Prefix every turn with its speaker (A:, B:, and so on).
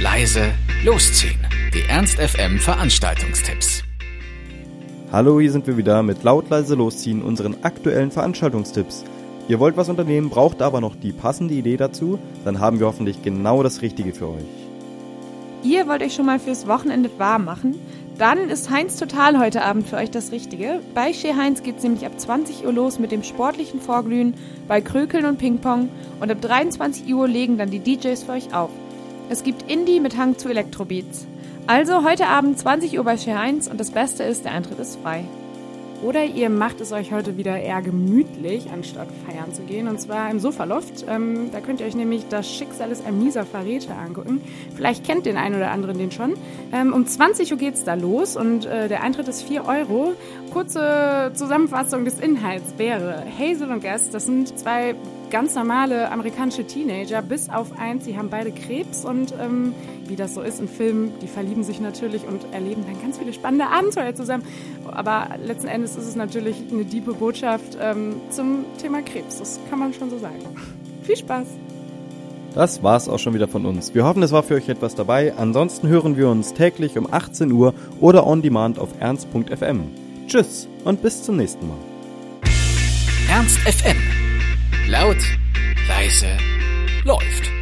A: leise, losziehen. Die Ernst FM Veranstaltungstipps.
B: Hallo, hier sind wir wieder mit laut leise losziehen unseren aktuellen Veranstaltungstipps. Ihr wollt was unternehmen, braucht aber noch die passende Idee dazu, dann haben wir hoffentlich genau das Richtige für euch.
C: Ihr wollt euch schon mal fürs Wochenende warm machen? Dann ist Heinz Total heute Abend für euch das Richtige. Bei Chez Heinz geht es nämlich ab 20 Uhr los mit dem sportlichen Vorglühen, bei Krökeln und Ping-Pong und ab 23 Uhr legen dann die DJs für euch auf. Es gibt Indie mit Hang zu Elektrobeats. Also heute Abend 20 Uhr bei Chez Heinz und das Beste ist, der Eintritt ist frei.
D: Oder ihr macht es euch heute wieder eher gemütlich, anstatt feiern zu gehen. Und zwar im Sofaloft. Ähm, da könnt ihr euch nämlich das Schicksal ein mieser Verräter angucken. Vielleicht kennt den einen oder anderen den schon. Ähm, um 20 Uhr geht's da los und äh, der Eintritt ist 4 Euro. Kurze Zusammenfassung des Inhalts wäre, Hazel und Guest, das sind zwei ganz normale amerikanische Teenager, bis auf eins, sie haben beide Krebs und ähm, wie das so ist in Filmen, die verlieben sich natürlich und erleben dann ganz viele spannende Abenteuer zusammen. Aber letzten Endes ist es natürlich eine diebe Botschaft ähm, zum Thema Krebs, das kann man schon so sagen. Viel Spaß!
B: Das war's auch schon wieder von uns. Wir hoffen, es war für euch etwas dabei. Ansonsten hören wir uns täglich um 18 Uhr oder on demand auf ernst.fm. Tschüss und bis zum nächsten Mal.
A: Ernst FM. Laut, leise, läuft.